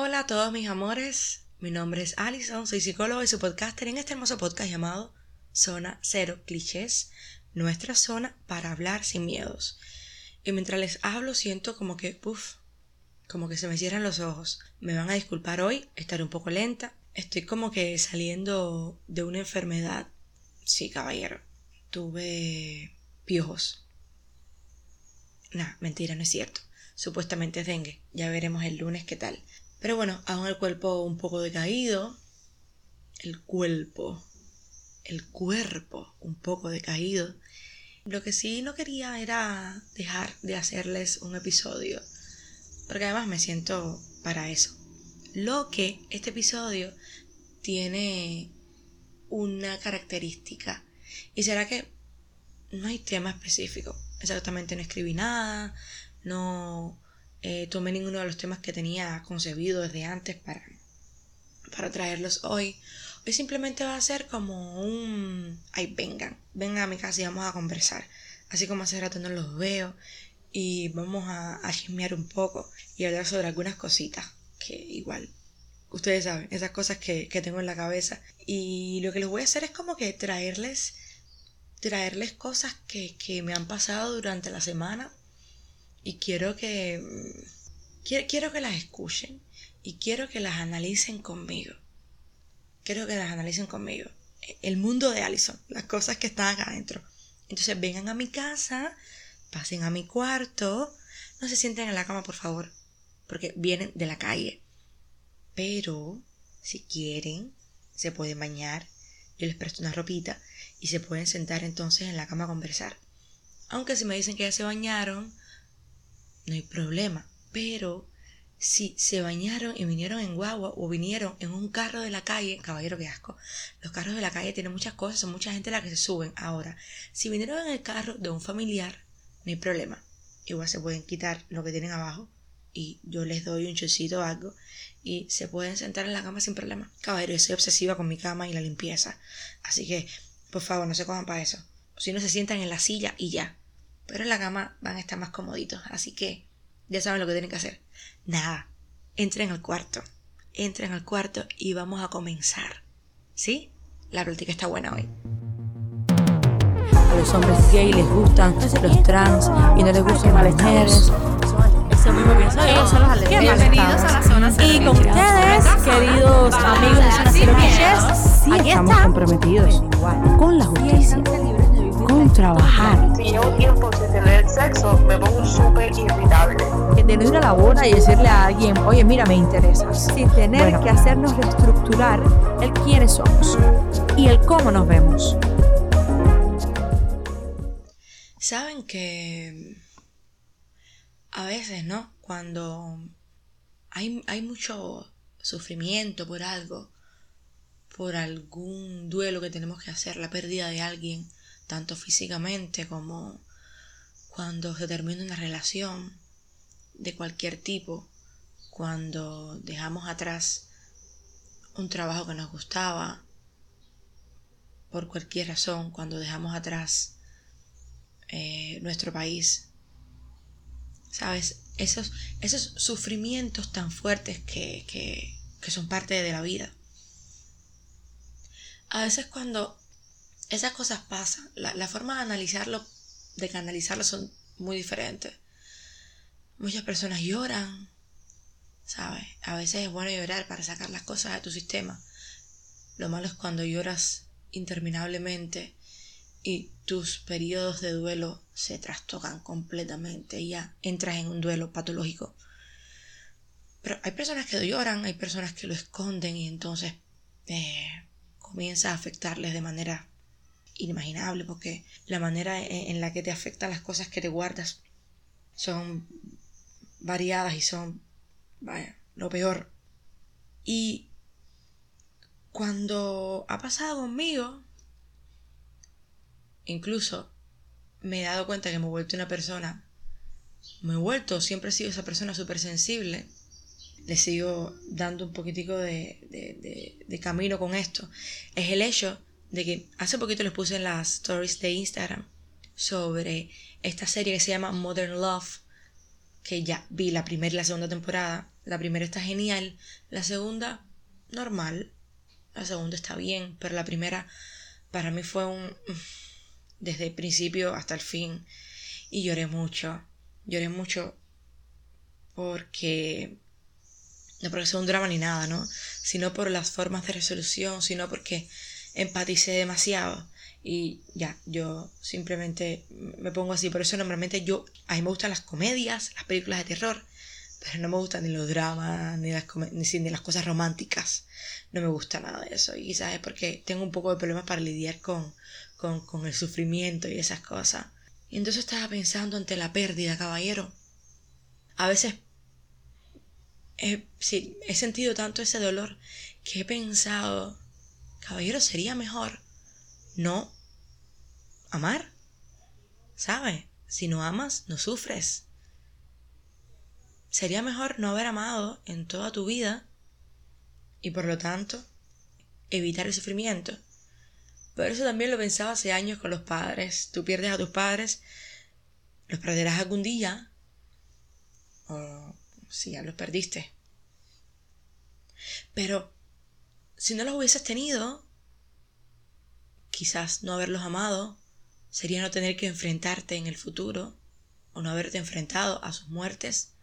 Hola a todos mis amores, mi nombre es Alison, soy psicóloga y su podcaster en este hermoso podcast llamado Zona Cero Clichés, nuestra zona para hablar sin miedos. Y mientras les hablo siento como que, puff, como que se me cierran los ojos. Me van a disculpar hoy, estaré un poco lenta. Estoy como que saliendo de una enfermedad. Sí, caballero. Tuve piojos. Nah, mentira, no es cierto. Supuestamente es dengue. Ya veremos el lunes qué tal. Pero bueno, aún el cuerpo un poco decaído. El cuerpo. El cuerpo un poco decaído. Lo que sí no quería era dejar de hacerles un episodio. Porque además me siento para eso. Lo que este episodio tiene una característica. Y será que no hay tema específico. Exactamente no escribí nada. No eh, tomé ninguno de los temas que tenía concebido desde antes para, para traerlos hoy. Hoy simplemente va a ser como un... Ay, vengan, vengan a mi casa y vamos a conversar. Así como hace rato no los veo y vamos a, a chismear un poco y hablar sobre algunas cositas que igual ustedes saben, esas cosas que, que, tengo en la cabeza. Y lo que les voy a hacer es como que traerles, traerles cosas que, que me han pasado durante la semana y quiero que quiero, que las escuchen y quiero que las analicen conmigo. Quiero que las analicen conmigo. El mundo de Allison, las cosas que están acá adentro. Entonces vengan a mi casa, pasen a mi cuarto, no se sienten en la cama, por favor, porque vienen de la calle. Pero, si quieren, se pueden bañar, yo les presto una ropita y se pueden sentar entonces en la cama a conversar. Aunque si me dicen que ya se bañaron, no hay problema. Pero si se bañaron y vinieron en guagua o vinieron en un carro de la calle, caballero, qué asco. Los carros de la calle tienen muchas cosas, son mucha gente la que se suben. Ahora, si vinieron en el carro de un familiar, no hay problema. Igual se pueden quitar lo que tienen abajo y yo les doy un chocito o algo y se pueden sentar en la cama sin problema. Caballero, yo soy obsesiva con mi cama y la limpieza. Así que, por favor, no se cojan para eso. Si no se sientan en la silla y ya. Pero en la cama van a estar más comoditos. Así que ya saben lo que tienen que hacer. Nada, entren al cuarto. Entren al cuarto y vamos a comenzar. ¿Sí? La práctica está buena hoy. A los hombres gay les gustan los trans y no les gustan las mujeres. Eso mismo pienso Ellos son los Bienvenidos a la zona Y con ustedes, queridos amigos de Zona Cero sí estamos comprometidos con la justicia con trabajar. Si llevo tiempo sin tener sexo, me pongo súper irritable. De no ir a la boda y decirle a alguien, oye, mira, me interesas. Sin tener que hacernos reestructurar el quiénes somos y el cómo nos vemos. Saben que a veces, ¿no? Cuando hay, hay mucho sufrimiento por algo, por algún duelo que tenemos que hacer, la pérdida de alguien, tanto físicamente como cuando se termina una relación de cualquier tipo, cuando dejamos atrás un trabajo que nos gustaba, por cualquier razón, cuando dejamos atrás eh, nuestro país. ¿Sabes? Esos, esos sufrimientos tan fuertes que, que, que son parte de la vida. A veces cuando esas cosas pasan. La, forma de analizarlo, de canalizarlo son muy diferentes. Muchas personas lloran, ¿sabes? A veces es bueno llorar para sacar las cosas de tu sistema. Lo malo es cuando lloras interminablemente y tus periodos de duelo se trastocan completamente y ya entras en un duelo patológico. Pero hay personas que lloran, hay personas que lo esconden y entonces eh, comienza a afectarles de manera inimaginable porque la manera en la que te afectan las cosas que te guardas son variadas y son, lo peor. Y cuando ha pasado conmigo, incluso me he dado cuenta que me he vuelto una persona, me he vuelto, siempre he sido esa persona súper sensible, le sigo dando un poquitico de, de, de camino con esto, es el hecho de que hace poquito les puse en las stories de Instagram sobre esta serie que se llama Modern Love, que ya vi la primera y la segunda temporada. La primera está genial, la segunda normal, la segunda está bien, pero la primera para mí fue un... desde el principio hasta el fin y lloré mucho, lloré mucho porque no porque sea un drama ni nada, ¿no? Sino por las formas de resolución, sino porque empaticé demasiado. Y ya, yo simplemente me pongo así. Por eso normalmente yo, a mí me gustan las comedias, las películas de terror, pero no me gustan ni los dramas, ni las, ni, las cosas románticas. No me gusta nada de eso. Y quizás es porque tengo un poco de problemas para lidiar con, con, con el sufrimiento y esas cosas. Y entonces estaba pensando ante la pérdida, caballero. A veces sí, he sentido tanto ese dolor que he pensado, caballero, sería mejor no amar. ¿Sabes? Si no amas, no sufres. Sería mejor no haber amado en toda tu vida y por lo tanto evitar el sufrimiento. Por eso también lo pensaba hace años con los padres. Tú pierdes a tus padres, los perderás algún día o si ya los perdiste. Pero si no los hubieses tenido, quizás no haberlos amado sería no tener que enfrentarte en el futuro o no haberte enfrentado a sus muertes.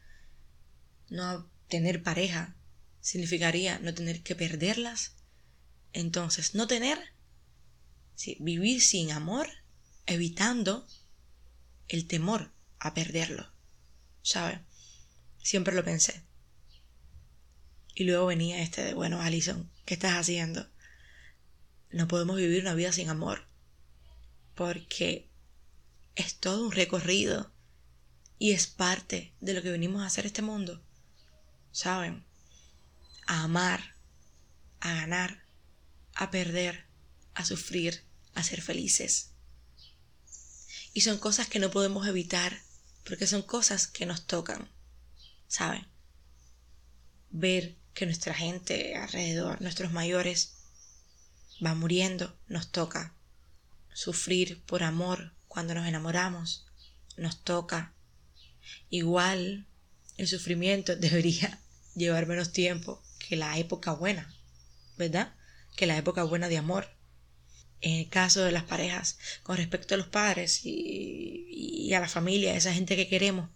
No tener pareja significaría no tener que perderlas. Entonces, no tener, vivir sin amor, evitando el temor a perderlo. ¿Sabes? Siempre lo pensé. Y luego venía este de, bueno, Alison, ¿qué estás haciendo? No podemos vivir una vida sin amor. Porque es todo un recorrido y es parte de lo que venimos a hacer este mundo. ¿Saben? A amar, a ganar, a perder, a sufrir, a ser felices. Y son cosas que no podemos evitar porque son cosas que nos tocan. ¿Saben? Ver que nuestra gente alrededor, nuestros mayores, va muriendo, nos toca. Sufrir por amor cuando nos enamoramos, nos toca. Igual el sufrimiento debería llevar menos tiempo que la época buena, ¿verdad? Que la época buena de amor. En el caso de las parejas, con respecto a los padres y, y a la familia, esa gente que queremos,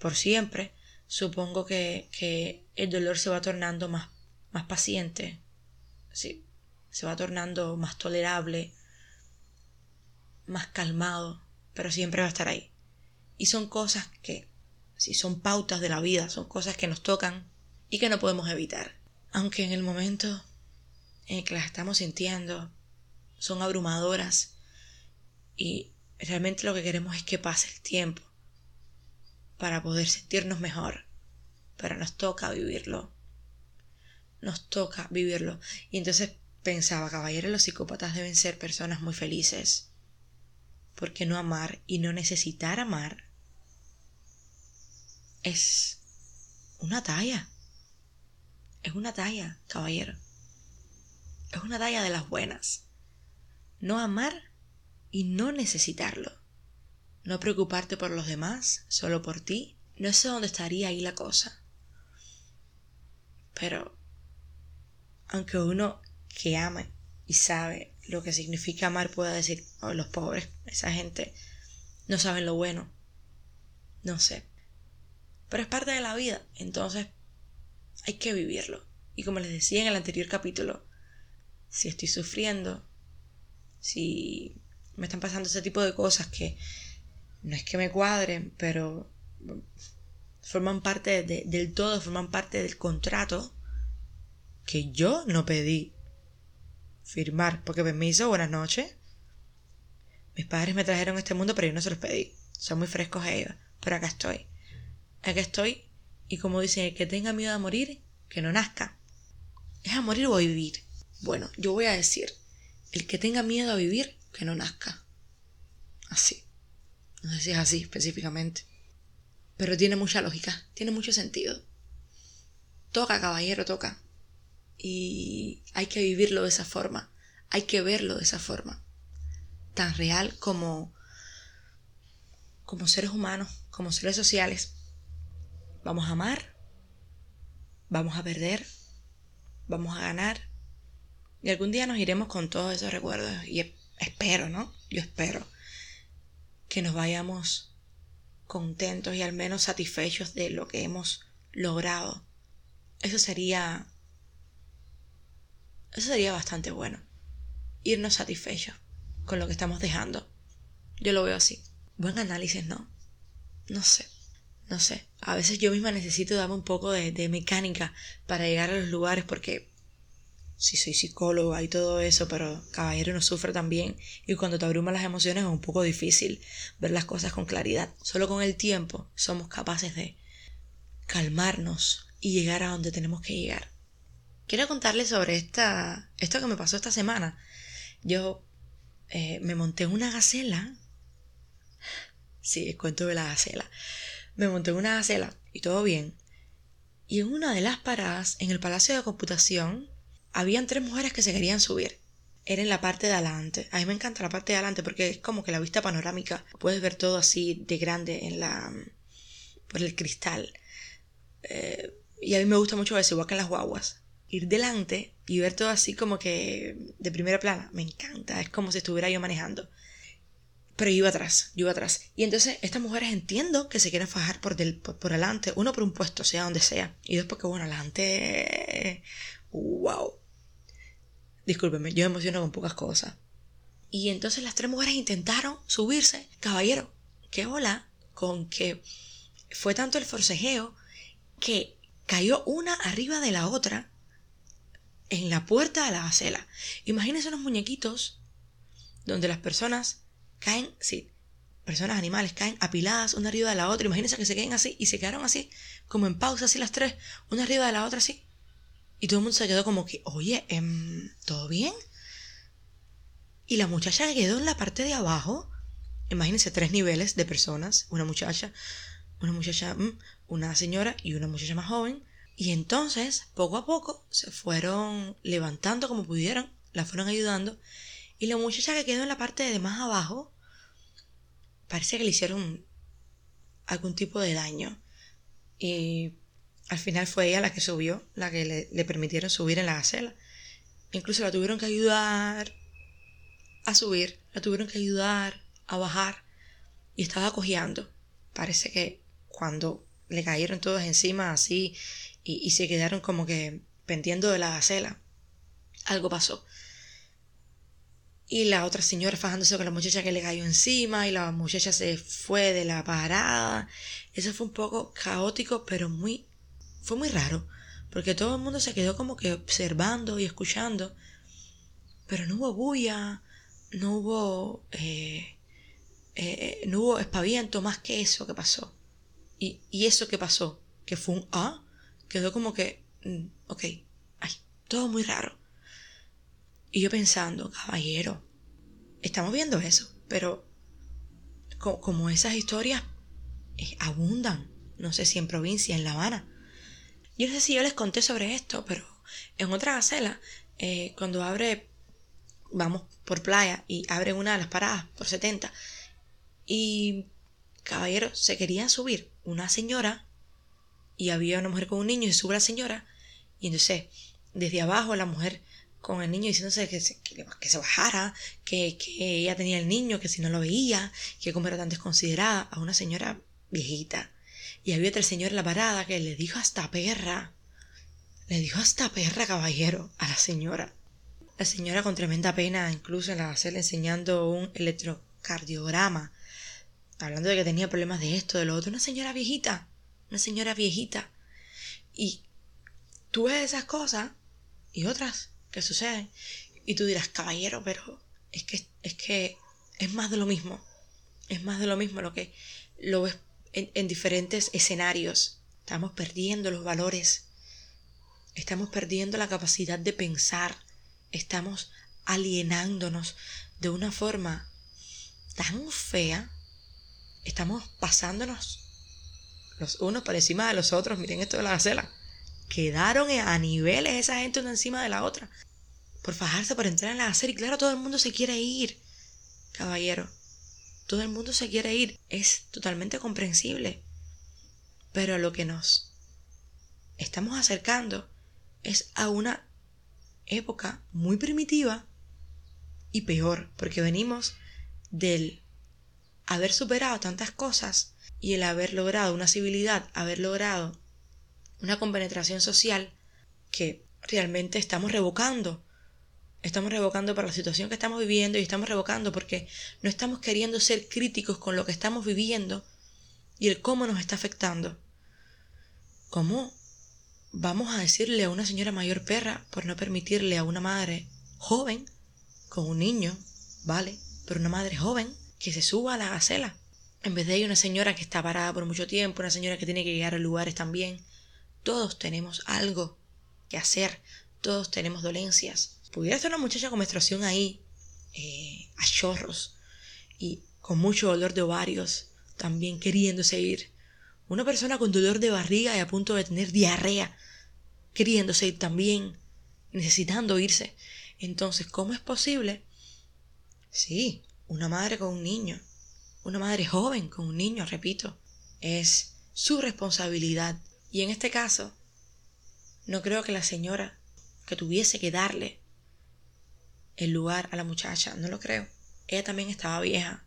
por siempre, supongo que, el dolor se va tornando más, más paciente, sí, se va tornando más tolerable, más calmado, pero siempre va a estar ahí. Y son cosas que, si son pautas de la vida, son cosas que nos tocan y que no podemos evitar. Aunque en el momento en el que las estamos sintiendo son abrumadoras y realmente lo que queremos es que pase el tiempo para poder sentirnos mejor. Pero nos toca vivirlo. Nos toca vivirlo. Y entonces pensaba, caballeros, los psicópatas deben ser personas muy felices. Porque no amar y no necesitar amar es una talla. Es una talla, caballero. Es una talla de las buenas. No amar y no necesitarlo no preocuparte por los demás, solo por ti, no sé dónde estaría ahí la cosa. Pero, aunque uno que ama y sabe lo que significa amar pueda decir, oh, los pobres, esa gente, no saben lo bueno. No sé. Pero es parte de la vida, entonces hay que vivirlo. Y como les decía en el anterior capítulo, si estoy sufriendo, si me están pasando ese tipo de cosas que no es que me cuadren, pero forman parte del todo, forman parte del contrato que yo no pedí firmar, porque permiso, buenas noches. Mis padres me trajeron a este mundo, pero yo no se los pedí. Son muy frescos ellos, pero acá estoy. Acá estoy, y como dicen, el que tenga miedo a morir, que no nazca. ¿Es a morir o a vivir? Bueno, yo voy a decir, el que tenga miedo a vivir, que no nazca. Así. No sé si es así específicamente. Pero tiene mucha lógica, tiene mucho sentido. Toca, caballero, toca. Y hay que vivirlo de esa forma, hay que verlo de esa forma. Tan real como como seres humanos, como seres sociales. Vamos a amar vamos a perder, vamos a ganar. Y algún día nos iremos con todos esos recuerdos. Y espero, ¿no? Yo espero que nos vayamos contentos y al menos satisfechos de lo que hemos logrado. Eso sería... Eso sería bastante bueno. Irnos satisfechos con lo que estamos dejando. Yo lo veo así. Buen análisis, ¿no? No sé. No sé. A veces yo misma necesito darme un poco de, de mecánica para llegar a los lugares porque sí soy psicóloga y todo eso, pero caballero no sufre también y cuando te abruman las emociones es un poco difícil ver las cosas con claridad. Solo con el tiempo somos capaces de calmarnos y llegar a donde tenemos que llegar. Quiero contarles sobre esta, esto que me pasó esta semana. Yo eh, me monté una gacela. Sí, cuento de la gacela. Me monté una gacela y todo bien. Y en una de las paradas, en el Palacio de Computación, habían tres mujeres que se querían subir. Era en la parte de adelante. A mí me encanta la parte de adelante porque es como que la vista panorámica. Puedes ver todo así de grande en la por el cristal. Eh, y a mí me gusta mucho eso, igual que en las guaguas. Ir delante y ver todo así como que de primera plana. Me encanta. Es como si estuviera yo manejando. Pero yo iba atrás, yo iba atrás. Y entonces estas mujeres entiendo que se quieren fajar por, del, por, por adelante. Uno por un puesto, sea donde sea. Y dos porque, bueno, adelante... ¡Wow! Discúlpeme, yo me emociono con pocas cosas. Y entonces las tres mujeres intentaron subirse. Caballero, qué hola con que fue tanto el forcejeo que cayó una arriba de la otra en la puerta de la acela. Imagínense unos muñequitos donde las personas caen, sí, personas, animales, caen apiladas una arriba de la otra. Imagínense que se queden así y se quedaron así, como en pausa, así las tres, una arriba de la otra, así. Y todo el mundo se quedó como que, oye, em, ¿todo bien? Y la muchacha quedó en la parte de abajo. Imagínense tres niveles de personas. Una muchacha, una muchacha, mm, una señora y una muchacha más joven. Y entonces, poco a poco, se fueron levantando como pudieron, la fueron ayudando. Y la muchacha que quedó en la parte de más abajo, parece que le hicieron algún tipo de daño. Y al final fue ella la que subió, la que le, permitieron subir en la gacela. Incluso la tuvieron que ayudar a subir, la tuvieron que ayudar a bajar y estaba cojeando. Parece que cuando le cayeron todos encima así y, se quedaron como que pendiendo de la gacela, algo pasó. Y la otra señora fajándose con la muchacha que le cayó encima y la muchacha se fue de la parada. Eso fue un poco caótico, pero muy fue muy raro, porque todo el mundo se quedó como que observando y escuchando, pero no hubo bulla, no hubo, eh, eh, no hubo espaviento más que eso que pasó. Y, y eso que pasó, que fue un ah, quedó como que, mm, ok, ay, todo muy raro. Y yo pensando, caballero, estamos viendo eso, pero como esas historias eh, abundan, no sé si en provincia, en La Habana, yo no sé si yo les conté sobre esto, pero en otra gacela, eh, cuando abre, vamos por playa y abre una de las paradas por 70, y caballero, se quería subir una señora y había una mujer con un niño y sube la señora, y entonces desde abajo la mujer con el niño diciéndose que se, que, se bajara, que, que, ella tenía el niño, que si no lo veía, que como era tan desconsiderada, a una señora viejita. Y había otro señor en la parada que le dijo hasta perra. Le dijo hasta perra, caballero, a la señora. La señora con tremenda pena, incluso en la hacerle enseñando un electrocardiograma, hablando de que tenía problemas de esto, de lo otro. Una señora viejita, una señora viejita. Y tú ves esas cosas y otras que suceden. Y tú dirás, caballero, pero es que es que es más de lo mismo. Es más de lo mismo lo que lo ves en, diferentes escenarios. Estamos perdiendo los valores. Estamos perdiendo la capacidad de pensar. Estamos alienándonos de una forma tan fea. Estamos pasándonos los unos por encima de los otros. Miren esto de la gacela. Quedaron a niveles esa gente una encima de la otra. Por fajarse, por entrar en la acera. Y claro, todo el mundo se quiere ir. Caballero, todo el mundo se quiere ir. Es totalmente comprensible. Pero lo que nos estamos acercando es a una época muy primitiva y peor, porque venimos del haber superado tantas cosas y el haber logrado una civilidad, haber logrado una compenetración social que realmente estamos revocando. Estamos revocando por la situación que estamos viviendo y estamos revocando porque no estamos queriendo ser críticos con lo que estamos viviendo y el cómo nos está afectando. ¿Cómo vamos a decirle a una señora mayor perra por no permitirle a una madre joven con un niño, vale, pero una madre joven que se suba a la gacela? En vez de ella una señora que está parada por mucho tiempo, una señora que tiene que llegar a lugares también. Todos tenemos algo que hacer, todos tenemos dolencias. Pudiera estar una muchacha con menstruación ahí, eh, a chorros, y con mucho dolor de ovarios, también queriéndose ir. Una persona con dolor de barriga y a punto de tener diarrea, queriéndose ir también, necesitando irse. Entonces, ¿cómo es posible? Sí, una madre con un niño, una madre joven con un niño, repito, es su responsabilidad. Y en este caso, no creo que la señora que tuviese que darle el lugar a la muchacha, no lo creo. Ella también estaba vieja.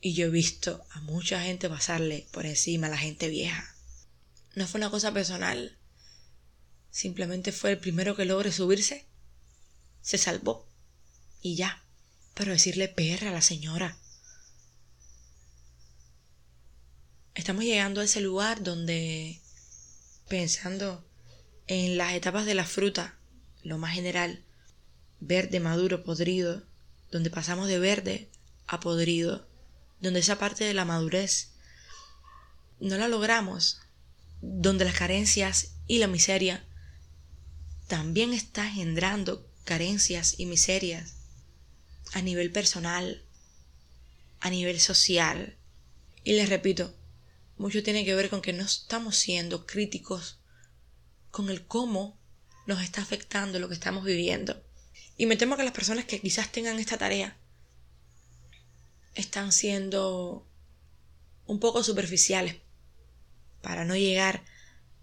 Y yo he visto a mucha gente pasarle por encima a la gente vieja. No fue una cosa personal. Simplemente fue el primero que logre subirse. Se salvó. Y ya. Pero decirle perra a la señora. Estamos llegando a ese lugar donde, pensando en las etapas de la fruta, lo más general, verde, maduro, podrido, donde pasamos de verde a podrido, donde esa parte de la madurez no la logramos, donde las carencias y la miseria también está engendrando carencias y miserias a nivel personal, a nivel social. Y les repito, mucho tiene que ver con que no estamos siendo críticos con el cómo nos está afectando lo que estamos viviendo. Y me temo que las personas que quizás tengan esta tarea están siendo un poco superficiales para no llegar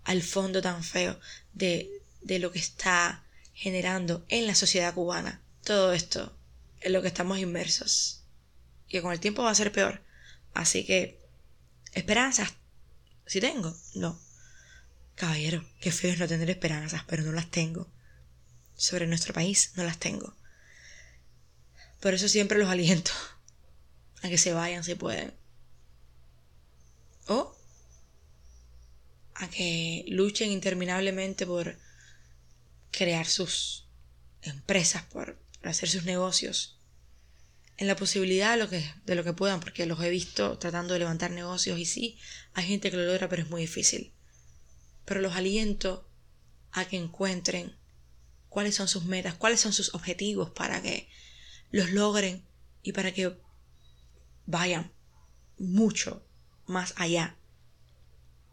al fondo tan feo de, de lo que está generando en la sociedad cubana todo esto en lo que estamos inmersos. Y con el tiempo va a ser peor. Así que ¿Esperanzas? ¿Si tengo? No. Caballero, qué feo es no tener esperanzas, pero no las tengo. Sobre nuestro país no las tengo. Por eso siempre los aliento a que se vayan si pueden. O a que luchen interminablemente por crear sus empresas, por hacer sus negocios en la posibilidad de lo, que, de lo que puedan, porque los he visto tratando de levantar negocios y sí, hay gente que lo logra, pero es muy difícil. Pero los aliento a que encuentren cuáles son sus metas, cuáles son sus objetivos para que los logren y para que vayan mucho más allá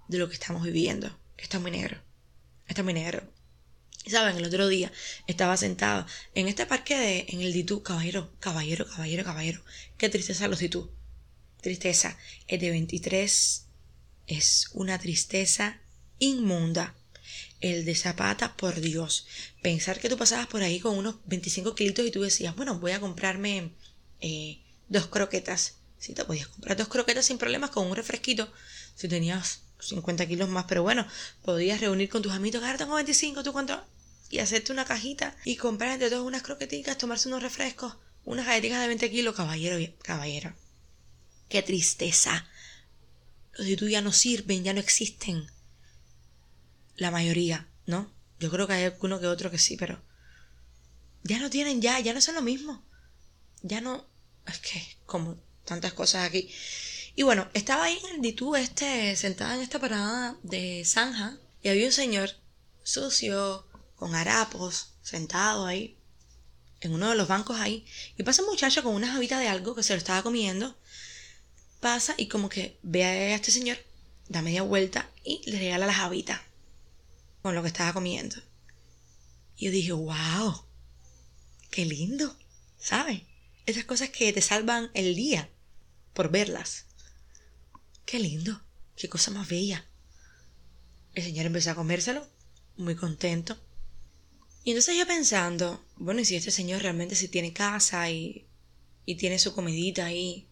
de lo que estamos viviendo. Está muy negro. Está muy negro. Saben, el otro día estaba sentado en este parque de, en el Ditú, caballero, caballero, caballero, caballero. Qué tristeza los Ditú. Tristeza. El de 23 es una tristeza inmunda. El de Zapata, por Dios. Pensar que tú pasabas por ahí con unos 25 kilitos y tú decías, bueno, voy a comprarme eh, dos croquetas. Si te podías comprar dos croquetas sin problemas con un refresquito. Si tenías 50 kilos más, pero bueno, podías reunir con tus amigos, ahora tengo 25, ¿tú cuánto? y hacerte una cajita y comprar entre todos unas croqueticas, tomarse unos refrescos, unas galletitas de 20 kilos, caballero, caballero. Qué tristeza. Los de tú ya no sirven, ya no existen. La mayoría, ¿no? Yo creo que hay alguno que otro que sí, pero ya no tienen ya, ya no son lo mismo. Ya no, es que como tantas cosas aquí. Y bueno, estaba ahí en el Ditú este, sentada en esta parada de Zanja, y había un señor sucio, con harapos, sentado ahí, en uno de los bancos ahí, y pasa un muchacho con una jabita de algo que se lo estaba comiendo, pasa y como que ve a este señor, da media vuelta y le regala la jabita con lo que estaba comiendo. Y yo dije, wow, qué lindo, ¿sabes? Esas cosas que te salvan el día por verlas. Qué lindo, qué cosa más bella. El señor empezó a comérselo, muy contento. Y entonces yo pensando, bueno, y si este señor realmente sí tiene casa y, y tiene su comidita ahí,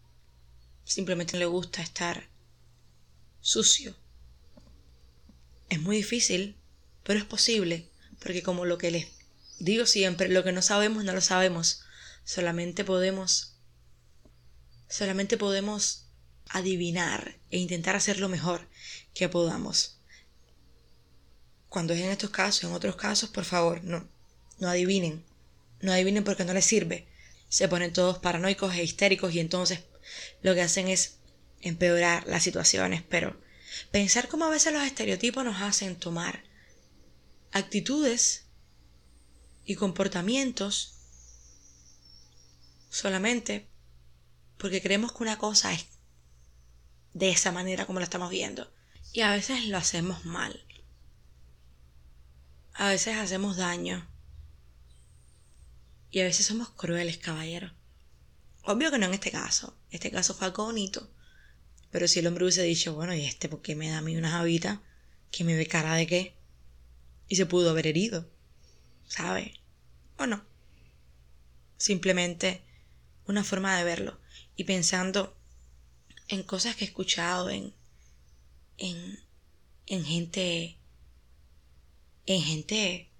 simplemente le gusta estar sucio. Es muy difícil, pero es posible, porque como lo que les digo siempre, lo que no sabemos no lo sabemos, solamente podemos solamente podemos adivinar e intentar hacer lo mejor que podamos. Cuando es en estos casos, en otros casos, por favor, no, no adivinen. No adivinen porque no les sirve. Se ponen todos paranoicos e histéricos y entonces lo que hacen es empeorar las situaciones, pero pensar cómo a veces los estereotipos nos hacen tomar actitudes y comportamientos solamente porque creemos que una cosa es de esa manera como la estamos viendo. Y a veces lo hacemos mal. A veces hacemos daño. Y a veces somos crueles, caballero. Obvio que no en este caso. Este caso fue algo bonito. Pero si el hombre hubiese dicho, bueno, ¿y este por qué me da a mí una javita? ¿Que me ve cara de qué? Y se pudo haber herido. ¿Sabe? ¿O no? Simplemente una forma de verlo. Y pensando en cosas que he escuchado, en, en, en gente, en gente,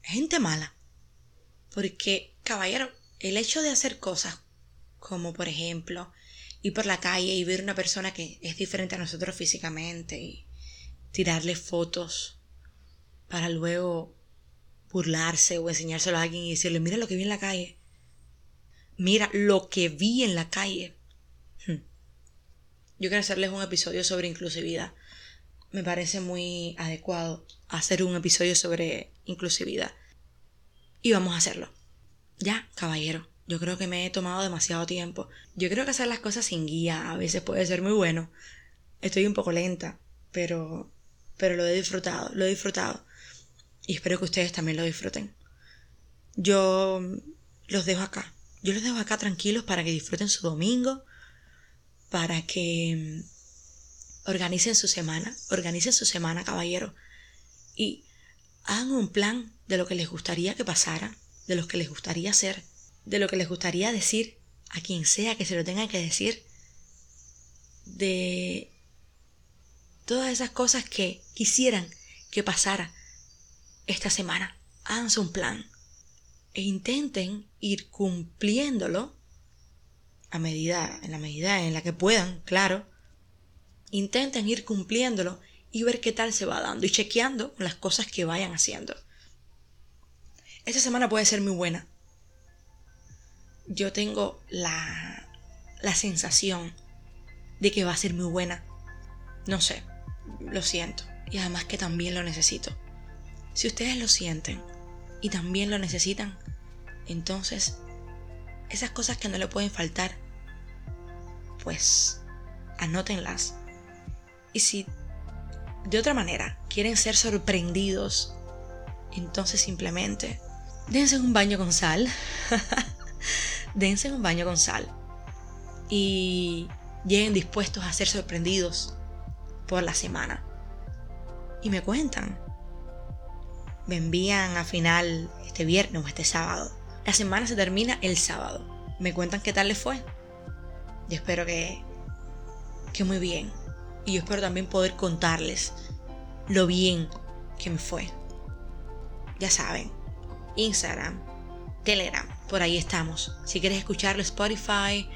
gente mala. Porque, caballero, el hecho de hacer cosas como, por ejemplo, ir por la calle y ver una persona que es diferente a nosotros físicamente y tirarle fotos para luego burlarse o enseñárselo a alguien y decirle, mira lo que vi en la calle. Mira lo que vi en la calle. Hmm. Yo quiero hacerles un episodio sobre inclusividad. Me parece muy adecuado hacer un episodio sobre inclusividad. Y vamos a hacerlo. Ya, caballero. Yo creo que me he tomado demasiado tiempo. Yo creo que hacer las cosas sin guía a veces puede ser muy bueno. Estoy un poco lenta, pero pero lo he disfrutado, lo he disfrutado. Y espero que ustedes también lo disfruten. Yo los dejo acá. Yo los dejo acá tranquilos para que disfruten su domingo, para que organicen su semana, organicen su semana, caballero, y hagan un plan de lo que les gustaría que pasara, de lo que les gustaría hacer, de lo que les gustaría decir a quien sea que se lo tenga que decir, de todas esas cosas que quisieran que pasara esta semana. Háganse un plan e intenten ir cumpliéndolo a medida, en la medida en la que puedan, claro. Intenten ir cumpliéndolo y ver qué tal se va dando y chequeando las cosas que vayan haciendo. Esta semana puede ser muy buena. Yo tengo la, la sensación de que va a ser muy buena. No sé, lo siento. Y además que también lo necesito. Si ustedes lo sienten y también lo necesitan, entonces esas cosas que no le pueden faltar, pues anótenlas. Y si de otra manera quieren ser sorprendidos, entonces simplemente dense un baño con sal. dense un baño con sal. Y lleguen dispuestos a ser sorprendidos por la semana. Y me cuentan. Me envían a final este viernes o este sábado. La semana se termina el sábado. Me cuentan qué tal les fue. Yo espero que, que muy bien. Y yo espero también poder contarles lo bien que me fue. Ya saben, Instagram, Telegram, por ahí estamos. Si quieres escucharlo, Spotify,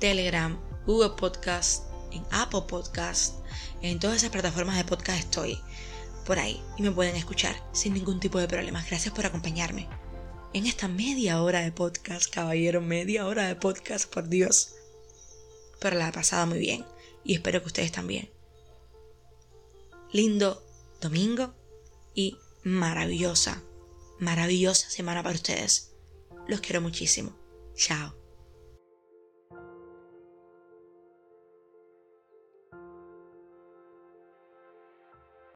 Telegram, Google Podcast, en Apple Podcast, en todas esas plataformas de podcast estoy por ahí y me pueden escuchar sin ningún tipo de problemas. Gracias por acompañarme en esta media hora de podcast, caballero, media hora de podcast, por Dios. Pero la he pasado muy bien y espero que ustedes también. Lindo domingo y maravillosa, maravillosa semana para ustedes. Los quiero muchísimo. Chao.